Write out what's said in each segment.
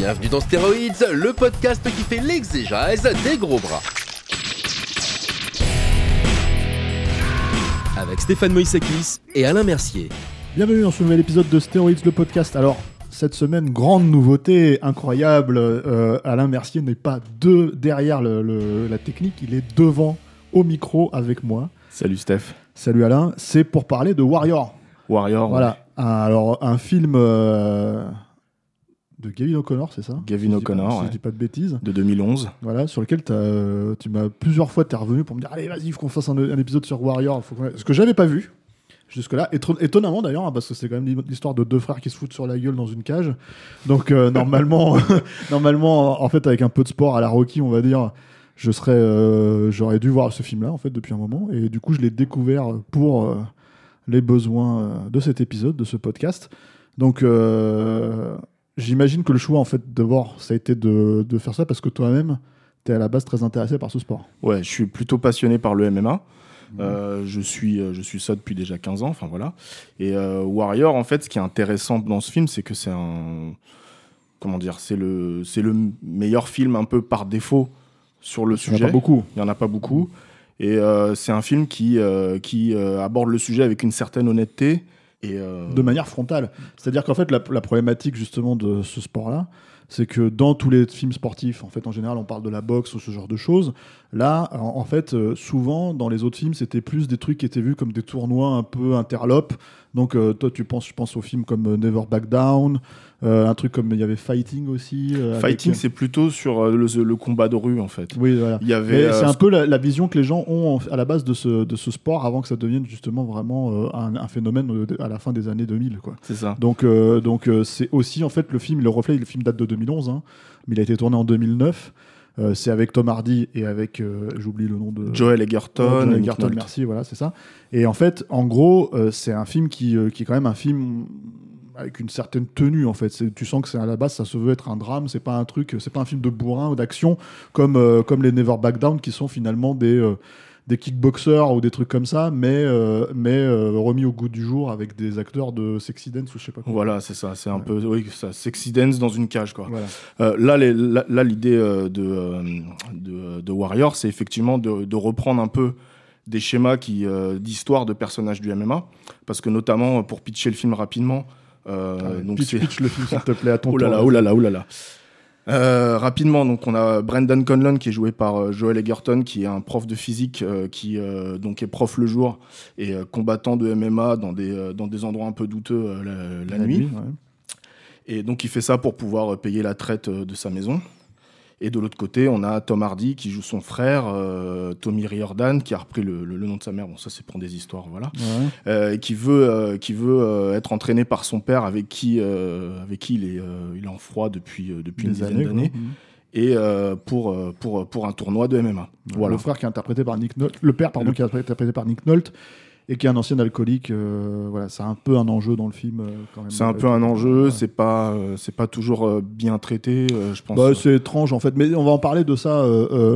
Bienvenue dans Stéroïdes, le podcast qui fait l'exégèse des gros bras. Avec Stéphane Moïsakis et Alain Mercier. Bienvenue dans ce nouvel épisode de Stéroïdes, le podcast. Alors, cette semaine, grande nouveauté, incroyable. euh, Alain Mercier n'est pas de, derrière le- le- la technique, il est devant au micro avec moi. Salut Steph. Salut Alain, c'est pour parler de Warrior. Warrior. Voilà, un- alors un film euh, de Gavin O'Connor, c'est ça Gavin je O'Connor, Si je ouais. dis pas de bêtises. De 2011. Voilà, sur lequel t'as, euh, tu m'as plusieurs fois, t'es revenu pour me dire Allez, vas-y, il faut qu'on fasse un, un épisode sur Warrior. Faut Ce que j'avais pas vu jusque-là. Éton- étonnamment d'ailleurs, hein, parce que c'est quand même l'histoire de deux frères qui se foutent sur la gueule dans une cage. Donc, euh, normalement, normalement, en fait, avec un peu de sport à la Rocky, on va dire. Je serais, euh, j'aurais dû voir ce film-là en fait depuis un moment et du coup je l'ai découvert pour euh, les besoins de cet épisode, de ce podcast. Donc j'imagine que le choix en fait d'abord ça a été de, de faire ça parce que toi-même tu es à la base très intéressé par ce sport. Ouais, je suis plutôt passionné par le MMA. Euh, je, suis, euh, je suis ça depuis déjà 15 ans, enfin voilà. Et euh, Warrior, en fait, ce qui est intéressant dans ce film, c'est que c'est un. Comment dire C'est le, le meilleur film un peu par défaut sur le Il y en a sujet. pas beaucoup. Il n'y en a pas beaucoup. Et euh, c'est un film qui, qui aborde le sujet avec une certaine honnêteté. Et, euh, de manière frontale. C'est-à-dire qu'en fait, la, la problématique justement de ce sport-là, c'est que dans tous les films sportifs, en fait, en général, on parle de la boxe ou ce genre de choses. Là, en, fait, euh, souvent, dans les autres films, c'était plus des trucs qui étaient vus comme des tournois un peu interlopes. Donc, euh, toi, tu penses, je pense aux films comme euh, Never Back Down, euh, un truc comme il y avait Fighting aussi. euh, avec- Fighting, c'est plutôt sur euh, le, le combat de rue, en fait. Oui, voilà. Il y avait. Mais euh, c'est un peu la, la vision que les gens ont en- à la base de ce, de ce sport avant que ça devienne justement vraiment euh, un, un phénomène euh, à la fin des années 2000. Quoi. C'est ça. Donc, euh, donc euh, c'est aussi en fait le film, le reflet, le film date de 2011, hein, mais il a été tourné en 2009. Euh, c'est avec Tom Hardy et avec, euh, j'oublie le nom de Joel Egerton. Joel Egerton, merci, voilà, c'est ça. Et en fait, en gros, euh, c'est un film qui, euh, qui est quand même un film avec une certaine tenue en fait. Tu sens que c'est à la base, ça se veut être un drame. C'est pas un truc, c'est pas un film de bourrin ou d'action comme euh, comme les Never Back Down qui sont finalement des euh, des kickboxers ou des trucs comme ça, mais euh, mais remis au goût du jour avec des acteurs de sexy dance ou je sais pas quoi. Voilà, c'est ça. C'est un Ouais. peu, oui, ça, sexy dance dans une cage, quoi. Voilà. Là, les- là, là, l'idée de, de, de Warrior, c'est effectivement de, de reprendre un peu des schémas qui, d'histoire de personnages du MMA, parce que notamment pour pitcher le film rapidement. Euh, Allez, donc pitch, le film s'il te plaît à ton Oh là tour. là, oh là là, oh là là. Euh, rapidement, donc on a Brendan Conlon qui est joué par euh, Joel Egerton, qui est un prof de physique euh, qui euh, donc est prof le jour et euh, combattant de MMA dans des euh, dans des endroits un peu douteux euh, la, la nuit. ouais. Et donc il fait ça pour pouvoir euh, payer la traite euh, de sa maison. Et de l'autre côté, on a Tom Hardy qui joue son frère, euh, Tommy Riordan, qui a repris le, le- le nom de sa mère. Bon, ça c'est pour des histoires, voilà. Ouais. Euh, qui veut, euh, qui veut être entraîné par son père, avec qui, avec qui il est, il est en froid depuis, depuis une Des dizaine années, d'années. Mhm. et pour, pour, pour un tournoi de MMA. Voilà. Le frère qui est interprété par Nick Nolte, le père pardon Le- qui est interprété par Nick Nolte et qui est un ancien alcoolique. euh, voilà, c'est un peu un enjeu dans le film euh. C'est un Euh, peu un enjeu, ouais. c'est pas, euh, c'est pas toujours bien traité, je pense. Bah, c'est étrange en fait, mais on va en parler de ça.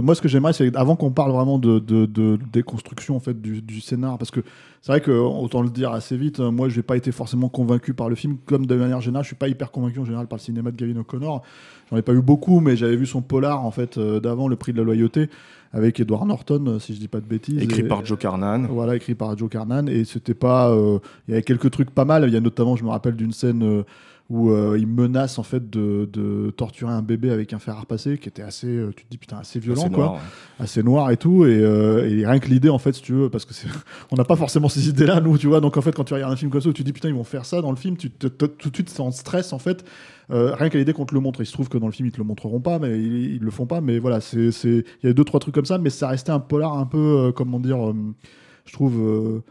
moi, ce que j'aimerais, c'est avant qu'on parle vraiment de, de, de déconstruction en fait du, du scénar, parce que c'est vrai que autant le dire assez vite. Moi, je n'ai pas été forcément convaincu par le film, comme de manière générale, je suis pas hyper convaincu en général par le cinéma de Gavin O'Connor. J'en ai pas vu beaucoup, mais j'avais vu son polar en fait d'avant, Le Prix de la loyauté, avec Edward Norton, si je dis pas de bêtises. écrit Et- par Joe Carnan. Voilà, écrit par Joe Carnan. Et c'était pas. euh, Il y avait quelques trucs pas mal. Il y a notamment, je me rappelle d'une scène euh, où euh, il menace en fait de, de torturer un bébé avec un fer à repasser, qui était assez. euh, tu te dis putain, assez violent C'est quoi. noir, ouais. Assez noir et tout. Et, euh, et rien que l'idée en fait, si tu veux, parce que on n'a pas forcément ces idées-là, nous, tu vois. Donc en fait, quand tu regardes un film comme ça où tu te dis putain, ils vont faire ça dans le film, tu te- te- tout de suite, c'est en stress en fait. Euh, rien qu'à l'idée qu'on te le montre, il se trouve que dans le film ils te le montreront pas, mais ils, ils le font pas. Mais voilà, c'est, c'est, il y a deux trois trucs comme ça, mais ça restait un polar un peu, euh, comment dire, euh, je trouve.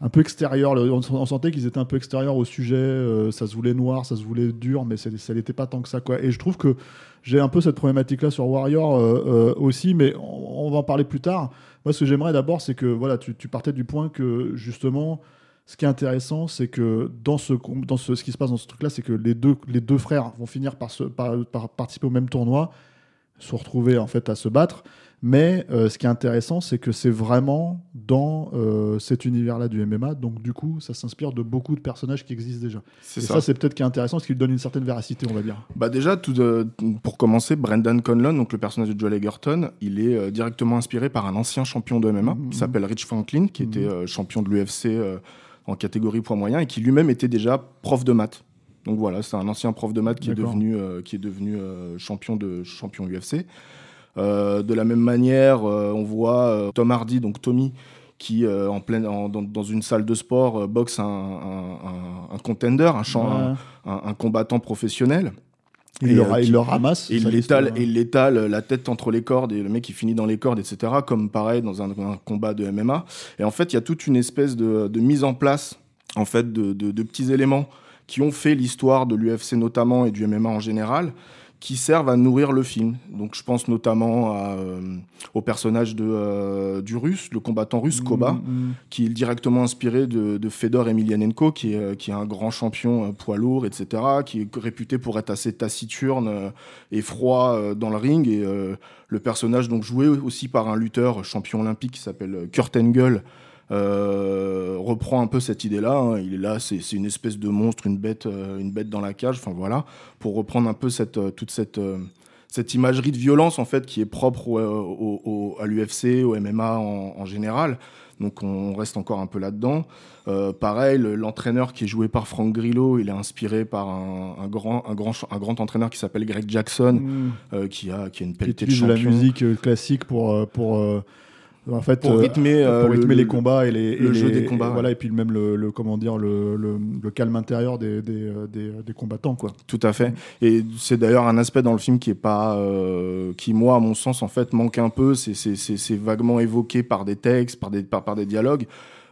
Un peu extérieurs. On, sentait qu'ils étaient un peu extérieurs au sujet. euh, ça se voulait noir, ça se voulait dur, mais ça n'était pas tant que ça. Quoi. Et je trouve que j'ai un peu cette problématique-là sur Warrior euh, euh, aussi, mais on, va en parler plus tard. Moi, ce que j'aimerais d'abord, c'est que voilà, tu, partais du point que justement, ce qui est intéressant, c'est que dans ce, dans ce, qui se passe dans ce truc-là, c'est que les deux, les deux frères vont finir par, par participer au même tournoi, se retrouver en fait à se battre. Mais euh, ce qui est intéressant, c'est que c'est vraiment dans euh, cet univers-là du MMA. Donc, du coup, ça s'inspire de beaucoup de personnages qui existent déjà. C'est Et ça. ça, c'est peut-être qui est intéressant, parce qu'il donne une certaine véracité, on va dire. Bah déjà, tout de- pour commencer, Brendan Conlon, donc le personnage de Joel Egerton, il est euh, directement inspiré par un ancien champion de MMA Mhm. qui s'appelle Rich Franklin, qui était euh, champion de l'UFC en catégorie poids moyen et qui lui-même était déjà prof de maths. Donc voilà, c'est un ancien prof de maths qui est devenu, qui est devenu champion, de, champion UFC. Euh, de la même manière, euh, on voit euh, Tom Hardy, donc Tommy, qui euh, en pleine, en- dans, dans une salle de sport euh, boxe un, un, un- un contender, un, champ- Ouais. un- combattant professionnel. il, Et, le, euh, il qui- le ramasse. Et il l'étale, et la tête entre les cordes et le mec il finit dans les cordes, etc. Comme pareil dans un, un combat de MMA. Et en fait, il y a toute une espèce de, de mise en place en fait de, de- de petits éléments qui ont fait l'histoire de l'UFC notamment et du MMA en général, qui servent à nourrir le film. Donc je pense notamment à, euh, au personnage de, euh, du russe, le combattant russe Koba Mm, mm. qui est directement inspiré de, de Fedor Emelianenko, qui est, euh, qui est un grand champion poids lourd, etc., qui est réputé pour être assez taciturne et froid dans le ring. Et le personnage, donc joué aussi par un lutteur champion olympique qui s'appelle Kurt Angle, reprend un peu cette idée-là. hein. Il est là, c'est une espèce de monstre, une bête, euh, une bête dans la cage. Enfin voilà, pour reprendre un peu cette, euh, toute cette euh, cette imagerie de violence en fait qui est propre au- au- au- à l'UFC, au MMA en, en général. Donc on reste encore un peu là-dedans. Euh, pareil, le- l'entraîneur qui est joué par Frank Grillo, il est inspiré par un, un grand, un, grand, ch- un grand entraîneur qui s'appelle Greg Jackson, Mm. euh, qui, a, qui a une pelletée de de la champion. musique euh, classique pour, euh, pour, euh, en fait, Pour euh, rythmer, euh, pour rythmer le- les le- combats et les, le jeu des combats, et ouais. Voilà, et puis même le, le- comment dire, le, calme intérieur des, des, euh, des, des combattants. Quoi. Tout à fait. Et c'est d'ailleurs un aspect dans le film qui est pas, euh, qui moi, à mon sens, en fait, manque un peu. C'est- vaguement évoqué par des textes, par des, par, par des dialogues.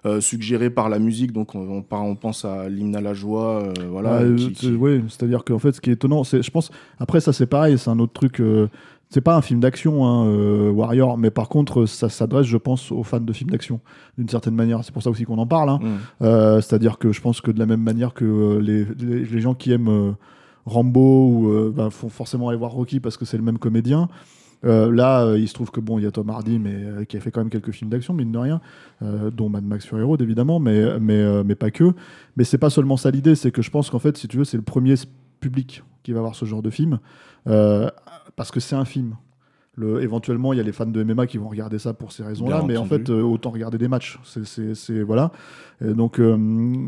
euh, suggérés par la musique, donc on, on, par- on pense à l'hymne à la joie, euh, voilà. Ouais, qui- euh, qui- ouais, c'est-à-dire qu'en fait, ce qui est étonnant, c'est, je pense, après ça c'est pareil, c'est un autre truc. euh, c'est pas un film d'action, hein, euh, Warrior, mais par contre, ça s'adresse, je pense, aux fans de films d'action, d'une certaine manière. C'est pour ça aussi qu'on en parle. hein. Mm. Euh, c'est-à-dire que je pense que de la même manière que euh, les, les, les gens qui aiment Rambo ou bah, font forcément aller voir Rocky parce que c'est le même comédien. euh, là, euh, il se trouve que bon, il y a Tom Hardy, mais euh, qui a fait quand même quelques films d'action, mine de rien, dont Mad Max Fury Road évidemment, mais mais mais pas que. Mais c'est pas seulement ça l'idée, c'est que je pense qu'en fait, si tu veux, c'est le premier public qui va voir ce genre de film euh, parce que c'est un film. Le, éventuellement, il y a les fans de MMA qui vont regarder ça pour ces raisons-là, mais en fait, euh, autant regarder des matchs. C'est, voilà. Et donc, euh,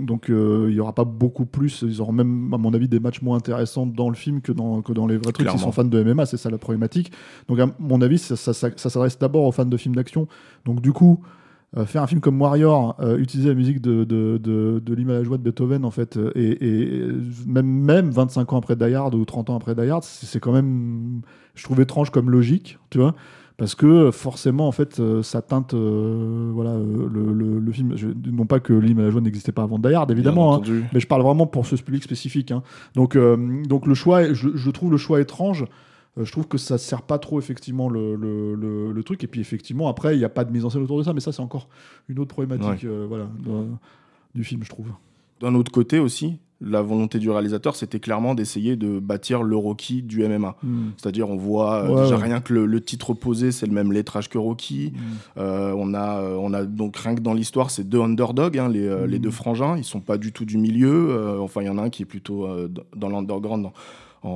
donc euh, il y aura pas beaucoup plus. Ils auront même, à mon avis, des matchs moins intéressants dans le film que dans, que dans les vrais trucs. Ils sont fans de MMA, c'est ça la problématique. Donc, à mon avis, ça, ça- ça- ça s'adresse d'abord aux fans de films d'action. Donc, du coup, euh, faire un film comme Warrior, euh, utiliser la musique de, de, de, de l'hymne à la joie de Beethoven, en fait, euh, et, et même, même 25 ans après Die Hard ou 30 ans après Die Hard, c'est quand même, je trouve étrange comme logique, tu vois, parce que forcément, en fait, ça teinte, euh, voilà, le, le, le film. Je- non pas que l'hymne à la joie n'existait pas avant Die Hard, évidemment, hein, mais je parle vraiment pour ce public spécifique. hein. Donc, donc le choix, je trouve le choix étrange. Euh, je trouve que ça sert pas trop effectivement le, le, le- le truc. Et puis effectivement, après, il n'y a pas de mise en scène autour de ça. Mais ça, c'est encore une autre problématique euh, voilà, de- du film, je trouve. D'un autre côté aussi, la volonté du réalisateur, c'était clairement d'essayer de bâtir le Rocky du MMA. C'est-à-dire, on voit euh, Ouais, déjà ouais. rien que le, le titre posé, c'est le même lettrage que Rocky. Euh, on, a, on a donc rien que dans l'histoire, c'est deux underdogs, hein, les, les Mm. deux frangins. Ils sont pas du tout du milieu. euh, enfin, il y en a un qui est plutôt dans l'underground, en,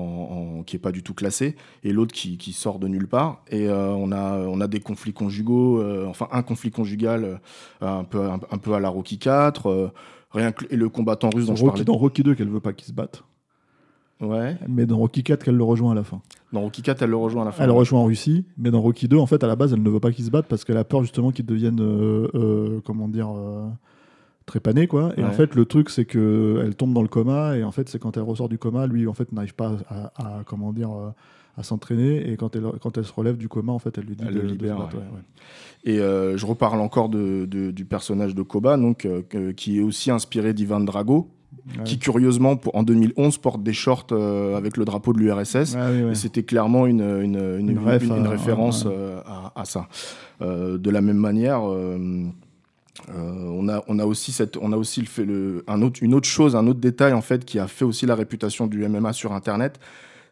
en- qui est pas du tout classé, et l'autre qui, qui sort de nulle part. Et euh, on, a, on a des conflits conjugaux, euh, enfin un conflit conjugal euh, un, peu, un, un peu à la Rocky 4. euh, rien que, et le combattant russe dont C'est je Rocky, parlais. dans Rocky 2 qu'elle veut pas qu'ils se battent. Ouais. Mais dans Rocky 4 qu'elle le rejoint à la fin. Dans Rocky 4, elle le rejoint à la fin. Elle le rejoint en Russie, mais dans Rocky 2, en fait, à la base, elle ne veut pas qu'ils se battent parce qu'elle a peur justement euh, euh, comment dire, euh, trépané quoi. Et en fait, le truc, c'est que elle tombe dans le coma. Et en fait, c'est quand elle ressort du coma, lui, en fait, n'arrive pas à, à- comment dire. euh, à s'entraîner et quand elle, quand elle se relève du coma en fait elle lui dit Elle de, le de se libère, battre, ouais. ouais, ouais. Et euh, je reparle encore de, de- du personnage de Koba, donc, euh, qui est aussi inspiré d'Ivan Drago, Ouais. qui curieusement, pour- en 2011, porte des shorts euh, avec le drapeau de l'URSS. Ah oui, ouais. Et c'était clairement une, une, une, euh, référence euh, à, à ça. Euh, de la même manière, euh, euh, on, a, on a aussi, fait une autre chose, un autre détail en fait, qui a fait aussi la réputation du MMA sur Internet,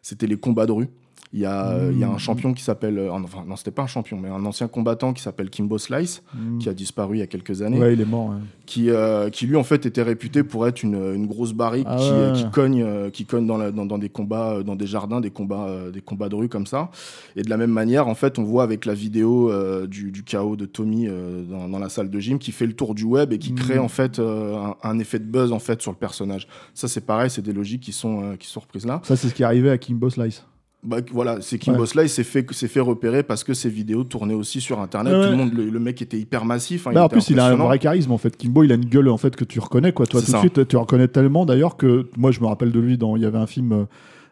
c'était les combats de rue. Il y, a, euh, il y a un Mhm. champion qui s'appelle, euh, enfin non c'était pas un champion, mais un ancien combattant qui s'appelle Kimbo Slice, Mm. qui a disparu il y a quelques années, Ouais, il est mort. ouais. qui, euh, qui lui en fait était réputé pour être une, une grosse barrique Ah qui, ouais. qui cogne, euh, qui cogne dans, la- dans, dans des combats, dans des jardins, des combats, euh, des combats de rue comme ça. Et de la même manière, en fait, on voit avec la vidéo du, du chaos de Tommy dans, dans la salle de gym qui fait le tour du web et qui Mhm. crée en fait un, un effet de buzz en fait sur le personnage. Ça c'est pareil, c'est des logiques qui sont qui sont reprises là. Ça, c'est ce qui est arrivé à Kimbo Slice. Bah, voilà, c'est Kimbo Ouais. Slice s'est fait fait repérer parce que ses vidéos tournaient aussi sur internet. Ouais, Tout le monde, le, le mec était hyper massif. hein, Bah, en plus, il a un vrai charisme en fait. Kimbo, il a une gueule en fait que tu reconnais quoi. Toi, tout de suite, tu reconnais tellement d'ailleurs que moi, je me rappelle de lui dans. Il y avait un film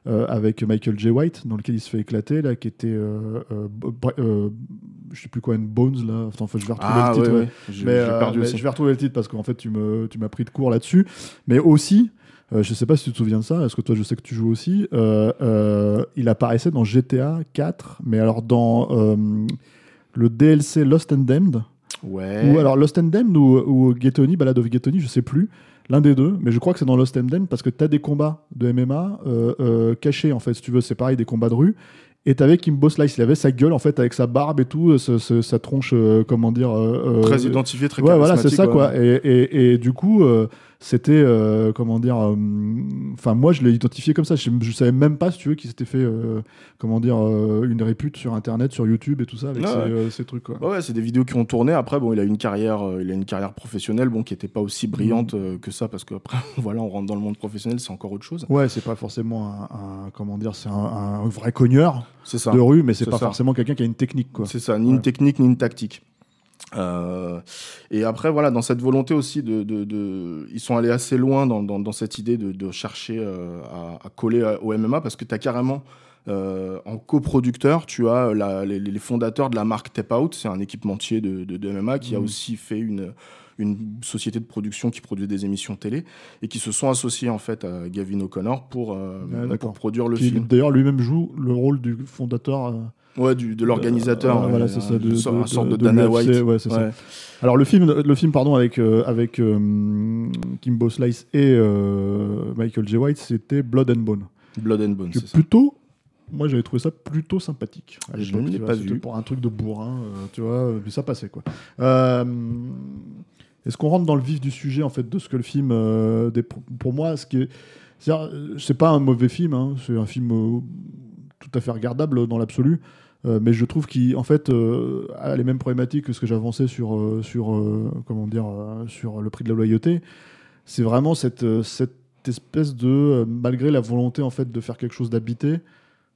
euh, avec Michael J. White dans lequel il se fait éclater là, qui était. Euh, euh, euh, je sais plus quoi, une Bones là. Enfin, je vais retrouver Ah le titre. ouais, Mais, j'ai euh, perdu mais je vais retrouver le titre parce qu'en fait, tu me, tu m'as pris de court là-dessus. Mais aussi. Euh, je sais pas si tu te souviens de ça, parce que toi je sais que tu joues aussi. euh, euh, il apparaissait dans GTA 4, mais alors dans euh, le DLC Lost and Damned, Ouais. ou alors Lost and Damned ou, ou Ghetoni, Ballad of Ghetoni, je sais plus. L'un des deux, mais je crois que c'est dans Lost and Damned parce que tu as des combats de MMA cachés en fait, si tu veux, c'est pareil, des combats de rue. Et t'avais Kimbo Slice, il avait sa gueule en fait avec sa barbe et tout, ce- ce- sa tronche, euh, comment dire. euh, Très identifié, très Ouais, voilà, c'est ça ouais. quoi. Et, et, et du coup, euh, c'était euh, comment dire. euh, Enfin, moi, je l'ai identifié comme ça. Je, je savais même pas, si tu veux, qu'il s'était fait, euh, comment dire, une répute sur Internet, sur YouTube et tout ça avec ces, ouais. ces trucs quoi. Ouais, c'est des vidéos qui ont tourné. Après, bon, il a une carrière, il a une carrière professionnelle, bon, qui était pas aussi Mm. brillante euh, que ça, parce qu'après, voilà, on rentre dans le monde professionnel, c'est encore autre chose. Ouais, c'est pas forcément un, un- comment dire, c'est un, un vrai cogneur ça. de rue, mais c'est C'est pas ça. forcément quelqu'un qui a une technique quoi. C'est ça, ni Ouais. une technique, ni une tactique. Euh, et après, voilà, dans cette volonté aussi de, de- de- ils sont allés assez loin dans, dans- dans cette idée de, de chercher euh, à, à coller à- au MMA parce que tu as carrément euh, en coproducteur, tu as la- les, les fondateurs de la marque Tap Out, c'est un équipementier de, MMA qui a Mhm. aussi fait une, une société de production qui produit des émissions télé et qui se sont associés en fait à Gavin O'Connor pour, euh, pour produire le Qui, film. D'ailleurs, lui-même joue le rôle du fondateur. Ouais, du, de l'organisateur. euh, ouais, voilà, c'est ça, de, une de- un sorte de, de Dana White. ouais, c'est ça. Alors le film, le film pardon, avec, euh, avec euh, Kimbo Slice et euh, Michael J. White, c'était Blood and Bone. Blood and Bones, Que c'est ça. plutôt, moi j'avais trouvé ça plutôt sympathique. à Je ne l'ai pas vu. Pour un truc de bourrin, tu vois, mais ça passait quoi. Est-ce qu'on rentre dans le vif du sujet en fait de ce que le film, des- pour moi, ce qui est, c'est pas un mauvais film, hein, c'est un film tout à fait regardable dans l'absolu. Euh, mais je trouve qu'il fait euh, a les mêmes problématiques que ce que j'avançais sur euh, sur euh, comment dire sur le prix de la loyauté. C'est vraiment cette cette espèce de malgré la volonté en fait de faire quelque chose d'habité,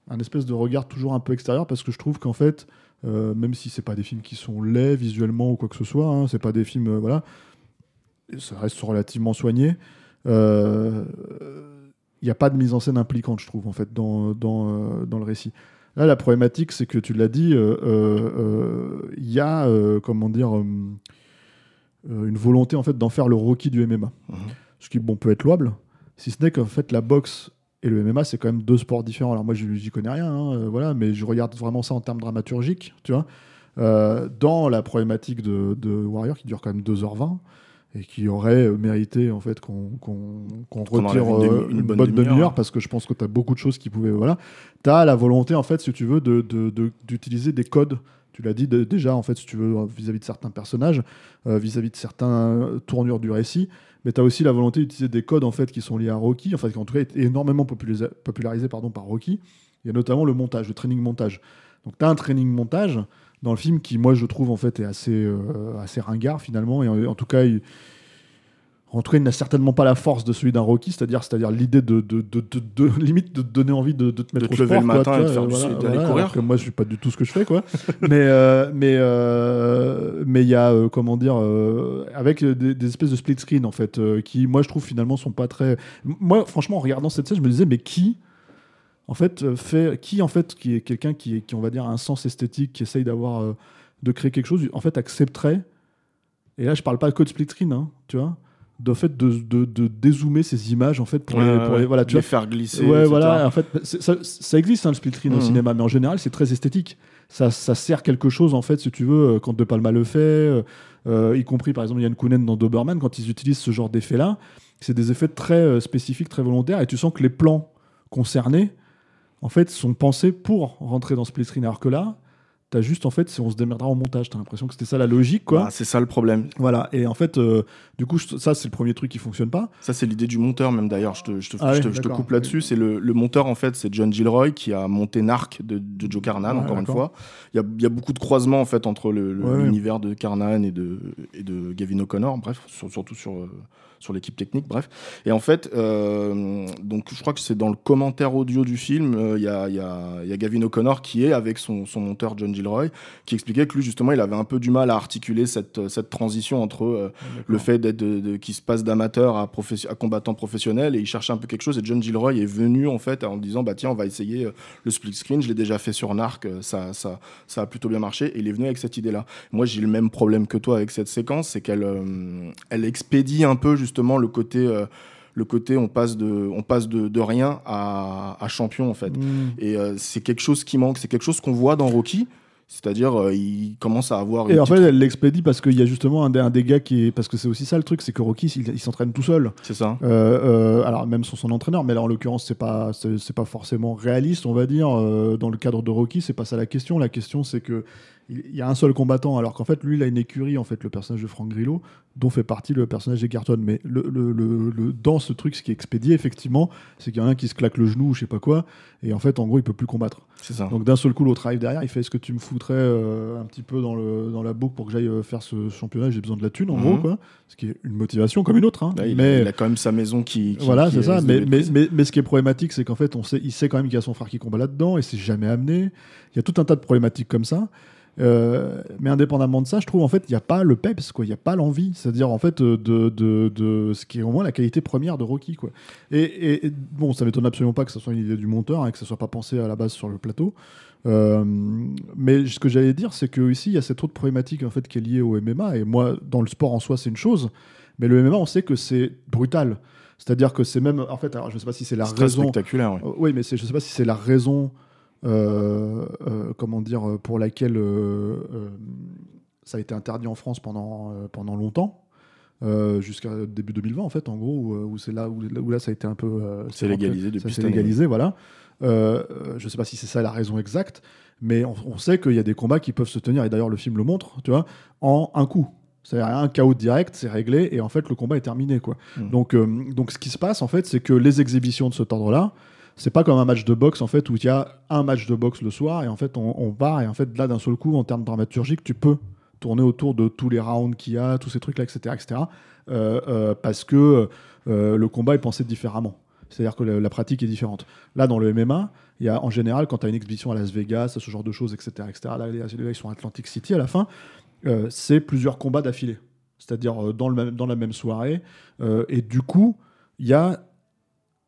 un espèce de regard toujours un peu extérieur parce que je trouve qu'en fait même si c'est pas des films qui sont laids visuellement ou quoi que ce soit, hein, c'est pas des films voilà, ça reste relativement soigné. Il n'y a pas de mise en scène impliquante, je trouve, en fait, dans, dans, dans le récit. Là, la problématique, c'est que tu l'as dit, il euh, euh, euh, y a, euh, comment dire, une volonté, en fait, d'en faire le Rocky du MMA. Mhm. Ce qui, bon, peut être louable, si ce n'est qu'en fait, la boxe et le MMA, c'est quand même deux sports différents. Alors moi, je- j'y connais rien, hein, voilà, mais je regarde vraiment ça en termes dramaturgiques, tu vois. Dans la problématique de, de Warrior, qui dure quand même 2h20, et qui aurait euh, mérité, en fait, qu'on retire une euh, demi- une une, bonne bonne demi-heure, parce que je pense que tu as beaucoup de choses qui pouvaient... Voilà. Tu as la volonté, en fait, si tu veux, de- de- de- d'utiliser des codes tu l'as dit déjà, en fait, si tu veux, euh, vis-à-vis de certains personnages, euh, vis-à-vis de certaines tournures du récit, mais tu as aussi la volonté d'utiliser des codes en fait, qui sont liés à Rocky, enfin, qui en tout cas été énormément popularisés popularisé, pardon, par Rocky. Il y a notamment le montage, le training montage. Donc tu as un training montage dans le film qui, moi, je trouve, en fait, est assez, euh, assez ringard finalement, et en, en tout cas, il- En tout cas, il n'a certainement pas la force de celui d'un Rocky, c'est-à-dire, c'est-à-dire l'idée de, de, de, de- de- limite de te donner envie de, de te mettre te au lever sport, le quoi, matin tu et de faire du- voilà, d'aller voilà, courir. que moi, je suis pas du tout ce que je fais, quoi. mais euh, mais euh, mais il y a euh, comment dire euh, avec euh, des, des espèces de split screen en fait euh, qui, moi, je trouve finalement sont pas très. Moi, franchement, en regardant cette scène, je me disais, mais qui en fait euh, fait qui en fait qui est quelqu'un qui, qui on va dire a un sens esthétique qui essaye d'avoir euh, de créer quelque chose en fait accepterait et là je parle pas que de split screen hein, tu vois de fait de, de, de dézoomer ces images en fait pour, Ouais, les, ouais, pour les- ouais. voilà tu les vois faire glisser. Ouais, etc. voilà. En fait, ça, ça existe hein, le split screen au Mhm. cinéma, mais en général, c'est très esthétique. Ça, ça sert quelque chose, en fait, si tu veux, euh, quand De Palma le fait, euh, y compris par exemple Yann Kounen dans Doberman, quand ils utilisent ce genre d'effets-là, c'est des effets très euh, spécifiques, très volontaires, et tu sens que les plans concernés, en fait, sont pensés pour rentrer dans split screen, alors que là, t'as juste, en fait, c'est on se démerdera en montage. T'as l'impression que c'était ça la logique, quoi. Bah, c'est ça le problème. Voilà. Et en fait, euh, du coup, je- ça, c'est le premier truc qui fonctionne pas. Ça, c'est l'idée du monteur, même d'ailleurs. Je te, je te, Ah je ouais, te- je te d'accord. coupe là-dessus. C'est le, le monteur, en fait, c'est John Gilroy qui a monté Narc de, de Joe Carnan, Ouais, encore une fois. Il y a, il y a beaucoup de croisements, en fait, entre le- le- Ouais, ouais. l'univers de Carnan et de, et de Gavin O'Connor, bref, sur- surtout sur, euh, sur l'équipe technique, bref. Et en fait, euh, donc, je crois que c'est dans le commentaire audio du film, euh, il y, a, il y, a, il y a Gavin O'Connor qui est avec son, son monteur John Gilroy, qui expliquait que lui, justement, il avait un peu du mal à articuler cette, cette transition entre euh, le fait d'être de, de- qui se passe d'amateur à, à combattant professionnel et il cherchait un peu quelque chose et John Gilroy est venu en fait en disant bah tiens on va essayer le split screen je l'ai déjà fait sur Narc ça, ça, ça a plutôt bien marché et il est venu avec cette idée là moi j'ai le même problème que toi avec cette séquence c'est qu'elle euh, elle expédie un peu justement le côté euh, le côté on passe de on passe de, de rien à, à champion en fait Mm. et euh, c'est quelque chose qui manque c'est quelque chose qu'on voit dans Rocky c'est-à-dire euh, il commence à avoir Et en fait, elle l'expédie parce qu'il y a justement un des, un des gars qui est. Parce que c'est aussi ça le truc, c'est que Rocky, il, il s'entraîne tout seul. c'est ça Euh, alors, même sans son entraîneur, mais là, en l'occurrence, c'est pas, c'est pas forcément réaliste, on va dire. dans le cadre de Rocky, c'est pas ça la question. La question, c'est que il y a un seul combattant, alors qu'en fait, lui, il a une écurie, en fait, le personnage de Frank Grillo, dont fait partie le personnage d'Egerton. Mais le, le- le- le- dans ce truc, ce qui est expédié, effectivement, c'est qu'il y en a un qui se claque le genou ou je sais pas quoi, et en fait, en gros, il peut plus combattre. c'est ça Donc d'un seul coup, l'autre arrive derrière, il fait est-ce que tu me foutrais euh, un petit peu dans, le, dans la boucle pour que j'aille euh, faire ce championnat? J'ai besoin de la thune, en Mhm. gros, quoi. Ce qui est une motivation comme une autre. hein. Là, il, mais il a quand même sa maison qui. qui- voilà, c'est ça. Mais, mais, mais, mais ce qui est problématique, c'est qu'en fait, on sait, il sait quand même qu'il y a son frère qui combat là-dedans et c'est jamais amené. Il y a tout un tas de problématiques comme ça. Euh, mais indépendamment de ça, je trouve en fait il n'y a pas le peps, quoi. Il n'y a pas l'envie. C'est-à-dire en fait euh, de, de, de ce qui est au moins la qualité première de Rocky, quoi. Et, et- et bon, ça m'étonne absolument pas que ce soit une idée du monteur et que ça soit pas pensé à la base sur le plateau. Euh, mais ce que j'allais dire, c'est que ici il y a cette autre problématique en fait qui est liée au MMA. Et moi, dans le sport en soi, c'est une chose, mais le MMA, on sait que c'est brutal. C'est-à-dire que c'est même, en fait, alors je sais pas si c'est la raison. spectaculaire. Euh, Oui, mais je sais pas si c'est la raison, comment dire, euh, pour laquelle euh, euh, ça a été interdit en France pendant, euh, pendant longtemps. euh, jusqu'à début 2020 en fait en gros où, où c'est là où, où là ça a été un peu euh, C'est légalisé depuis année. légalisé voilà euh, euh, je sais pas si c'est ça la raison exacte mais on, on sait qu'il y a des combats qui peuvent se tenir et d'ailleurs le film le montre tu vois en un coup c'est-à-dire un chaos direct, c'est réglé et en fait le combat est terminé quoi. Mhm. Donc, euh, donc ce qui se passe en fait, c'est que les exhibitions de ce ordre-là, c'est pas comme un match de boxe en fait où il y a un match de boxe le soir et en fait on, part et en fait là d'un seul coup en termes dramaturgiques tu peux tourner autour de tous les rounds qu'il y a, tous ces trucs là, etc., etc. euh, euh, parce que euh, le combat est pensé différemment. C'est-à-dire que la, pratique est différente. Là, dans le MMA, il y a en général, quand tu as une exhibition à Las Vegas, ce genre de choses, etc., etc. Là, gars, ils sont à Atlantic City à la fin. c'est plusieurs combats d'affilée. C'est-à-dire dans, le dans la même soirée. Et du coup, il y a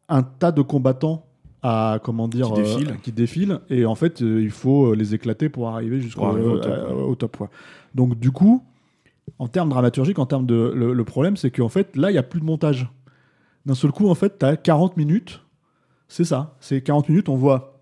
un tas de combattants à comment dire Qui défilent. euh, qui défilent et en fait euh, il faut euh, les éclater pour arriver jusqu'au au top, euh, ouais. donc du coup en termes dramaturgiques en termes de le, le problème c'est qu'en fait là il y a plus de montage d'un seul coup en fait tu as 40 minutes c'est ça c'est 40 minutes on voit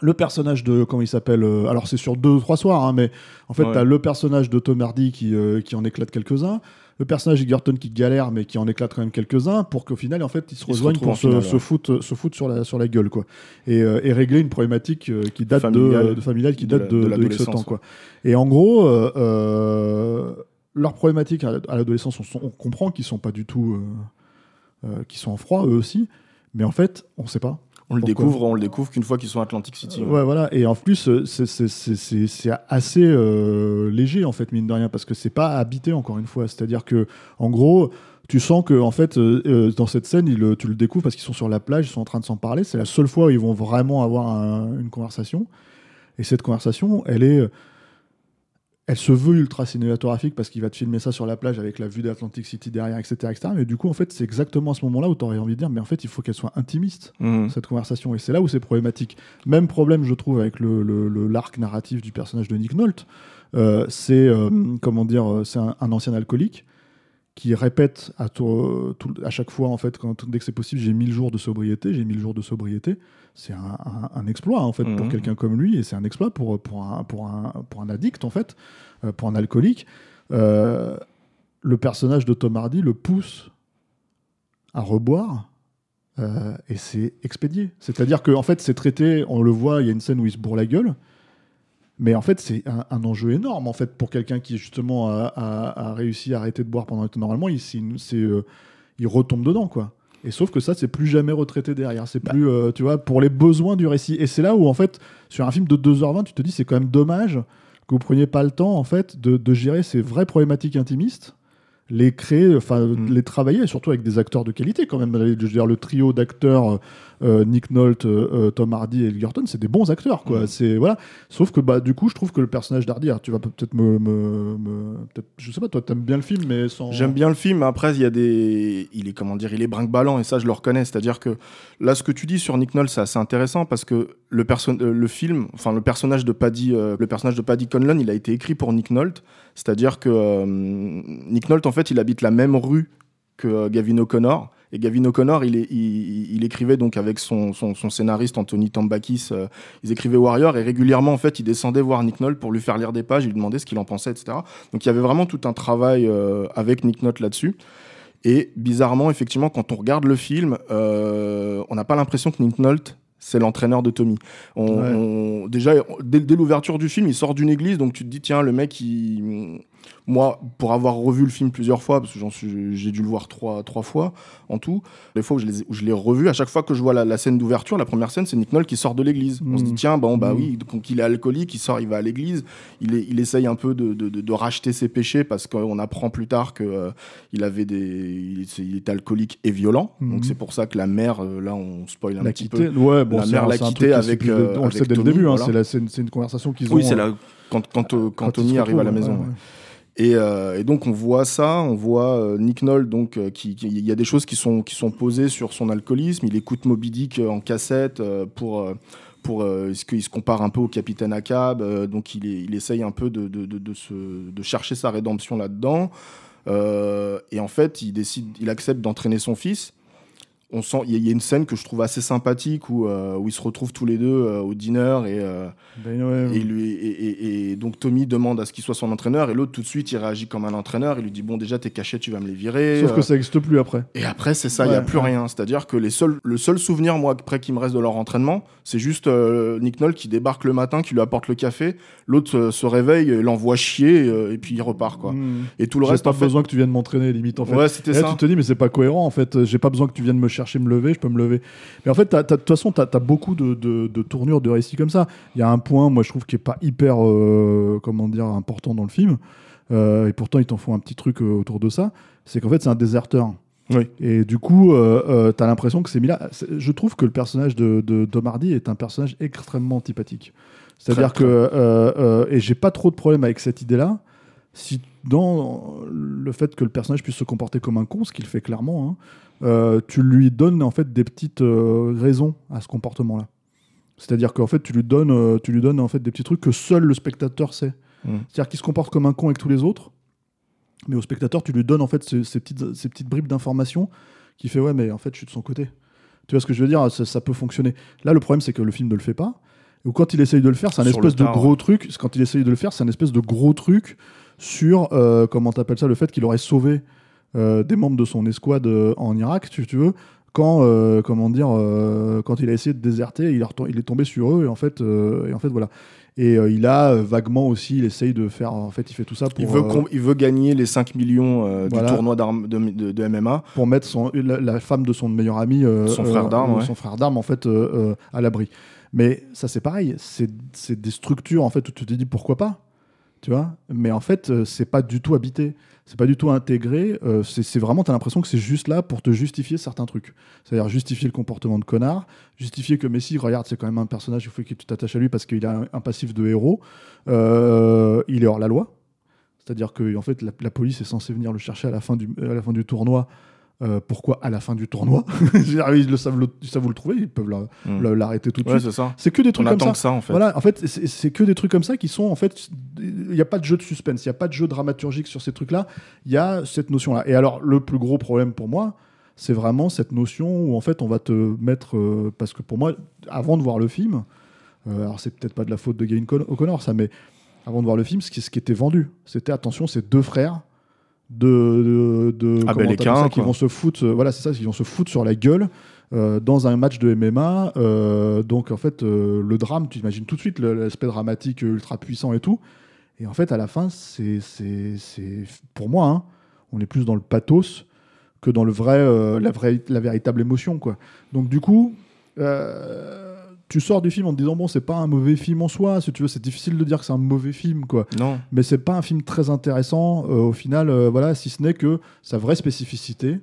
le personnage de comment il s'appelle alors c'est sur deux ou trois soirs hein, mais en fait Ouais. tu as le personnage de Tom Hardy qui, qui en éclate quelques-uns le personnage d'Egerton qui galère mais qui en éclate quand même quelques-uns pour qu'au final en fait ils se Ils rejoignent pour se, finale, se ouais. foutre se foutre sur la sur la gueule quoi. Et, euh, et régler une problématique euh, qui date Familiale. de, de familiale qui De date la- de, de X temps quoi. et en gros euh, euh, leurs problématiques à à l'adolescence on, on comprend qu'ils sont pas du tout euh, euh, qu'ils sont en froid eux aussi. Mais en fait on sait pas On le Pourquoi découvre, on le découvre qu'une fois qu'ils sont à Atlantic City. Ouais, voilà. Et en plus, euh, c'est- assez euh, léger, en fait, mine de rien, parce que c'est pas habité, encore une fois. C'est-à-dire que, en gros, tu sens que en fait euh, euh, dans cette scène, il, tu le découvres parce qu'ils sont sur la plage, ils sont en train de s'en parler. C'est la seule fois où ils vont vraiment avoir un- une conversation. Et cette conversation, elle est, elle se veut ultra cinématographique parce qu'il va te filmer ça sur la plage avec la vue d'Atlantic City derrière, etc., etc. Mais du coup, en fait, c'est exactement à ce moment-là où tu aurais envie de dire, mais en fait, il faut qu'elle soit intimiste Mhm. cette conversation. Et c'est là où c'est problématique. Même problème, je trouve, avec le, le- le- l'arc narratif du personnage de Nick Nolte. Euh, c'est, euh, comment dire, euh, c'est un, un ancien alcoolique qui répète à, tout- tout- à chaque fois, en fait, quand, dès que c'est possible, j'ai 1000 jours de sobriété, j'ai 1000 jours de sobriété. C'est un, un- un exploit, en fait, pour Mhm. quelqu'un comme lui, et c'est un exploit pour, pour, un, pour, un, pour un addict, en fait, euh, pour un alcoolique. Euh, le personnage de Tom Hardy le pousse à reboire euh, et c'est expédié. C'est-à-dire qu'en fait, c'est traité, on le voit, il y a une scène où il se bourre la gueule, mais en fait, c'est un, enjeu énorme en fait pour quelqu'un qui justement a, réussi à arrêter de boire pendant normalement, il, euh, il retombe dedans quoi. Et sauf que ça, c'est plus jamais retraité derrière. C'est plus, euh, tu vois, pour les besoins du récit. Et c'est là où, en fait, sur un film de 2h20, tu te dis, c'est quand même dommage que vous preniez pas le temps, en fait, de gérer ces vraies problématiques intimistes, les créer, enfin, Mm. les travailler, surtout avec des acteurs de qualité, quand même. Je veux dire, le trio d'acteurs, euh, Nick Nolte, euh, euh, Tom Hardy et Edgerton, c'est des bons acteurs, quoi. Mm. C'est, voilà. Sauf que, bah, du coup, je trouve que le personnage d'Hardy, tu vas peut-être me, me, je sais pas, toi, t'aimes bien le film, mais sans. J'aime bien le film, après, il y a des. Il est, comment dire, il est brinque-ballant, et ça, je le reconnais. C'est-à-dire que là, ce que tu dis sur Nick Nolte, c'est assez intéressant parce que le, perso- euh, le film, enfin, le personnage de Paddy, euh, le personnage de Paddy Conlon, il a été écrit pour Nick Nolte. C'est-à-dire que euh, Nick Nolte, en fait, il habite la même rue que euh, Gavin O'Connor. Et Gavin O'Connor, il, écrivait donc avec son, scénariste Anthony Tambakis, euh, ils écrivaient Warrior et régulièrement en fait il descendait voir Nick Nolte pour lui faire lire des pages, il lui demandait ce qu'il en pensait, etc. Donc il y avait vraiment tout un travail avec Nick Nolte là-dessus. Et bizarrement, effectivement, quand on regarde le film, on n'a pas l'impression que Nick Nolte c'est l'entraîneur de Tommy. On, Ouais. on- déjà, dès, dès l'ouverture du film, il sort d'une église, donc tu te dis, tiens, le mec, il... moi, pour avoir revu le film plusieurs fois, parce que j'en suis- j'ai dû le voir trois, trois fois en tout, les fois où je, les ai- où je l'ai revu, à chaque fois que je vois la, la scène d'ouverture, la première scène, c'est Nick Nolte qui sort de l'église. On se Mm. dit, tiens, bon, bah Mm. oui, donc il est alcoolique, il sort, il va à l'église, il, est- il essaye un peu de, de- de- de racheter ses péchés parce qu'on apprend plus tard que euh, avait des, il, il était alcoolique et violent. Mhm. Donc c'est pour ça que la mère, euh, là, on spoil un l'a petit quitté. peu. Ouais, bon, La mère l'a quitté avec, euh, on le sait dès le début, hein, c'est la- c'est une, c'est une conversation qu'ils ont. Oui, c'est euh, quand, quand, euh, quand se arrive à la maison. ouais, ouais. Euh, et donc on voit ça, on voit euh, Nick Nolte, donc euh, qui, il y a des choses qui sont qui sont posées sur son alcoolisme. Il écoute Moby Dick en cassette pour pour est-ce qu'il se compare un peu au capitaine Ahab. donc il, essaye un peu de de, de, chercher sa rédemption là-dedans. Et en fait, il décide, il accepte d'entraîner son fils. On sent, il y, a- il y a une scène que je trouve assez sympathique où, euh, où ils se retrouvent tous les deux euh, au dîner et, euh, Ben ouais, et, lui, et, et- et donc Tommy demande à ce qu'il soit son entraîneur et l'autre tout de suite il réagit comme un entraîneur. Il lui dit bon déjà tes cachets tu vas me les virer. Sauf que ça n'existe plus après. Et après c'est ça, il y a Ouais, plus ouais. rien. C'est-à-dire que les seuls, le seul souvenir moi après qui me reste de leur entraînement, c'est juste Nick Nolte qui débarque le matin, qui lui apporte le café. L'autre se réveille, l'envoie chier et puis il repart quoi. Mm. Et tout le reste pas en fait. besoin que tu viennes m'entraîner, limite en fait. Ouais c'était là, ça. tu te dis, mais c'est pas cohérent en fait. J'ai pas besoin que tu viennes me chercher, me lever, je peux me lever. Mais en fait, de toute façon, tu as, beaucoup de, de, de tournures de récits comme ça. Il y a un point, moi je trouve, qui est pas hyper, euh, comment dire, important dans le film. Euh, et pourtant, ils t'en font un petit truc euh, autour de ça. C'est qu'en fait, c'est un déserteur. Oui. Et du coup, euh, euh, t'as l'impression que c'est mis là. Je trouve que le personnage de, de Tom Hardy est un personnage extrêmement antipathique. C'est-à-dire que, euh, et j'ai pas trop de problème avec cette idée-là, si dans le fait que le personnage puisse se comporter comme un con, ce qu'il fait clairement, hein, euh, tu lui donnes en fait des petites euh, raisons à ce comportement-là. C'est-à-dire qu'en fait, tu lui donnes, euh, tu lui donnes en fait des petits trucs que seul le spectateur sait. Mm. C'est-à-dire qu'il se comporte comme un con avec tous les autres, mais au spectateur, tu lui donnes en fait ces, ces petites, ces petites bribes d'informations qui fait ouais, mais en fait, je suis de son côté. Tu vois ce que je veux dire? Ça, ça peut fonctionner. Là, le problème, c'est que le film ne le fait pas. Ou quand il essaye de le faire, c'est un espèce de gros truc. Quand il essaye de le faire, c'est un espèce de gros truc sur comment t'appelles ça, le fait qu'il aurait sauvé des membres de son escouade euh, en Irak, si tu veux. Quand, euh, comment dire, euh, quand il a essayé de déserter, il, est tombé sur eux et en fait, euh, et en fait voilà. Et euh, il a euh, vaguement aussi, il essaye de faire, en fait, il fait tout ça pour, Il veut, euh, com- il veut gagner les 5 millions euh, Voilà. du tournoi d'armes- de, de- de MMA. pour mettre son, la, la femme de son meilleur ami, euh, Son frère d'armes, euh, ouais. son frère d'armes en fait euh, euh, à l'abri. Mais ça c'est pareil, c'est c'est des structures en fait où tu te dis pourquoi pas. Mais en fait, euh, c'est pas du tout habité, c'est pas du tout intégré. euh, c'est vraiment, t'as l'impression que c'est juste là pour te justifier certains trucs. C'est-à-dire justifier le comportement de connard, justifier que Messi, regarde, c'est quand même un personnage, il faut que tu t'attaches à lui parce qu'il a un, passif de héros. Euh, il est hors la loi. C'est-à-dire que en fait, la, police est censée venir le chercher à la fin du tournoi. Euh, pourquoi à la fin du tournoi Ils le savent, le, ils savent où le trouver, ils peuvent Mm. la- l'arrêter tout de Ouais, suite. c'est que des On trucs comme attend ça. que ça, en fait. Voilà, en fait, c'est- que des trucs comme ça qui sont, en fait, il n'y a pas de jeu de suspense, il n'y a pas de jeu dramaturgique sur ces trucs-là, il y a cette notion-là. Et alors, le plus gros problème pour moi, c'est vraiment cette notion où, en fait, on va te mettre. euh, parce que pour moi, avant de voir le film, euh, alors c'est peut-être pas de la faute de Gain Con- O'Connor, ça, mais avant de voir le film, ce qui, ce qui était vendu, c'était, attention, ces deux frères de, de, de ça, Caïn, qui vont se foutre, euh, voilà, c'est ça, qui vont se foutre sur la gueule euh, dans un match de MMA. euh, donc en fait, euh, le drame, tu imagines tout de suite l'aspect dramatique ultra puissant et tout. Et en fait, à la fin, c'est, c'est, c'est pour moi, hein, on est plus dans le pathos que dans le vrai, la vraie, la véritable émotion, quoi. Donc du coup. Tu sors du film en te disant bon c'est pas un mauvais film en soi si tu veux c'est difficile de dire que c'est un mauvais film quoi Non. mais c'est pas un film très intéressant euh, au final euh, voilà si ce n'est que sa vraie spécificité